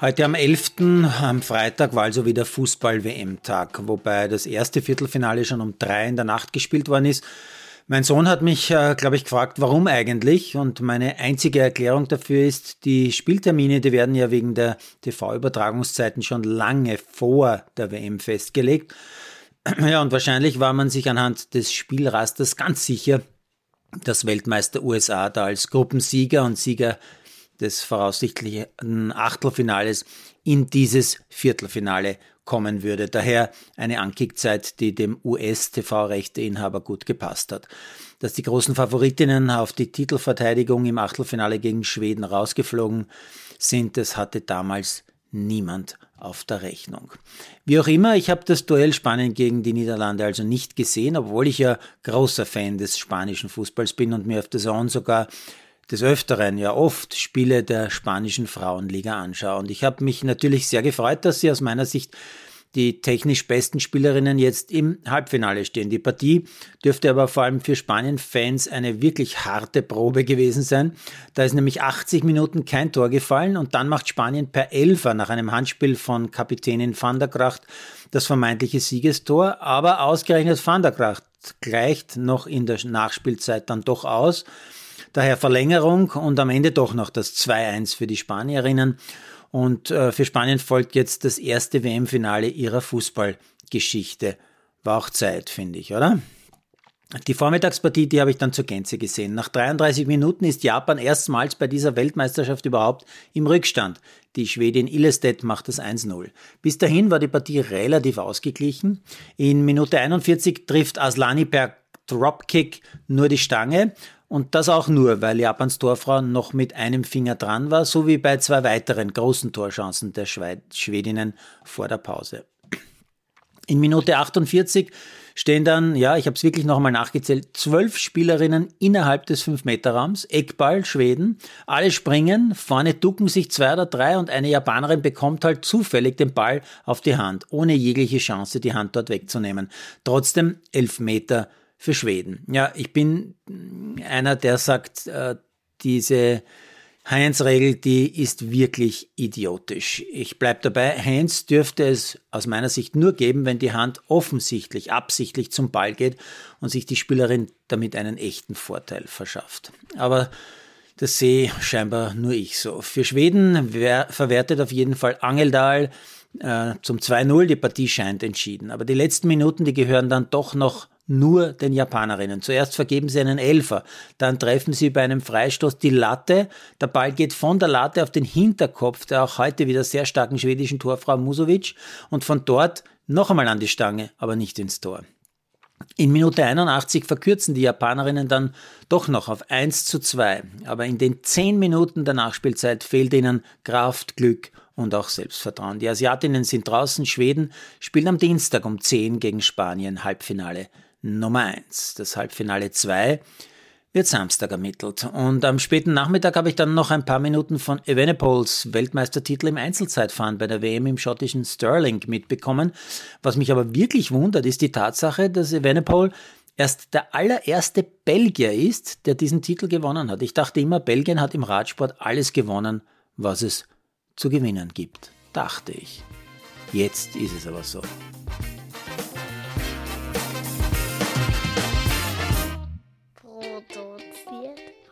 Heute am 11. am Freitag war also wieder Fußball-WM-Tag, wobei das erste Viertelfinale schon um drei in der Nacht gespielt worden ist. Mein Sohn hat mich, äh, glaube ich, gefragt, warum eigentlich? Und meine einzige Erklärung dafür ist, die Spieltermine, die werden ja wegen der TV-Übertragungszeiten schon lange vor der WM festgelegt. Ja, und wahrscheinlich war man sich anhand des Spielrasters ganz sicher, dass Weltmeister USA da als Gruppensieger und Sieger des voraussichtlichen Achtelfinales in dieses Viertelfinale kommen würde. Daher eine Ankickzeit, die dem US-TV-Rechteinhaber gut gepasst hat. Dass die großen Favoritinnen auf die Titelverteidigung im Achtelfinale gegen Schweden rausgeflogen sind, das hatte damals niemand auf der Rechnung. Wie auch immer, ich habe das Duell Spanien gegen die Niederlande also nicht gesehen, obwohl ich ja großer Fan des spanischen Fußballs bin und mir auf der Zone sogar des Öfteren ja oft Spiele der spanischen Frauenliga anschaue. Und ich habe mich natürlich sehr gefreut, dass sie aus meiner Sicht die technisch besten Spielerinnen jetzt im Halbfinale stehen. Die Partie dürfte aber vor allem für Spanien-Fans eine wirklich harte Probe gewesen sein. Da ist nämlich 80 Minuten kein Tor gefallen und dann macht Spanien per Elfer nach einem Handspiel von Kapitänin van der Gracht das vermeintliche Siegestor, aber ausgerechnet van der Gracht gleicht noch in der Nachspielzeit dann doch aus. Daher Verlängerung und am Ende doch noch das 2-1 für die Spanierinnen. Und äh, für Spanien folgt jetzt das erste WM-Finale ihrer Fußballgeschichte. War auch Zeit, finde ich, oder? Die Vormittagspartie, die habe ich dann zur Gänze gesehen. Nach 33 Minuten ist Japan erstmals bei dieser Weltmeisterschaft überhaupt im Rückstand. Die Schwedin Illestedt macht das 1-0. Bis dahin war die Partie relativ ausgeglichen. In Minute 41 trifft Aslani per Dropkick nur die Stange und das auch nur, weil Japans Torfrau noch mit einem Finger dran war, so wie bei zwei weiteren großen Torchancen der Schwedinnen vor der Pause. In Minute 48 stehen dann, ja, ich habe es wirklich nochmal nachgezählt, zwölf Spielerinnen innerhalb des 5-Meter-Raums, Eckball, Schweden, alle springen, vorne ducken sich zwei oder drei und eine Japanerin bekommt halt zufällig den Ball auf die Hand, ohne jegliche Chance, die Hand dort wegzunehmen. Trotzdem elf Meter für Schweden. Ja, ich bin einer, der sagt, äh, diese Heinz-Regel, die ist wirklich idiotisch. Ich bleibe dabei, Heinz dürfte es aus meiner Sicht nur geben, wenn die Hand offensichtlich, absichtlich zum Ball geht und sich die Spielerin damit einen echten Vorteil verschafft. Aber das sehe scheinbar nur ich so. Für Schweden verwertet auf jeden Fall Angeldal äh, zum 2-0. Die Partie scheint entschieden. Aber die letzten Minuten, die gehören dann doch noch nur den Japanerinnen. Zuerst vergeben sie einen Elfer, dann treffen sie bei einem Freistoß die Latte. Der Ball geht von der Latte auf den Hinterkopf der auch heute wieder sehr starken schwedischen Torfrau Musovic und von dort noch einmal an die Stange, aber nicht ins Tor. In Minute 81 verkürzen die Japanerinnen dann doch noch auf 1 zu 2. Aber in den 10 Minuten der Nachspielzeit fehlt ihnen Kraft, Glück und auch Selbstvertrauen. Die Asiatinnen sind draußen. Schweden spielt am Dienstag um 10 gegen Spanien Halbfinale Nummer 1. Das Halbfinale 2 wird Samstag ermittelt. Und am späten Nachmittag habe ich dann noch ein paar Minuten von Evenepoels Weltmeistertitel im Einzelzeitfahren bei der WM im schottischen Stirling mitbekommen. Was mich aber wirklich wundert, ist die Tatsache, dass Evenepoel erst der allererste Belgier ist, der diesen Titel gewonnen hat. Ich dachte immer, Belgien hat im Radsport alles gewonnen, was es zu gewinnen gibt. Dachte ich. Jetzt ist es aber so.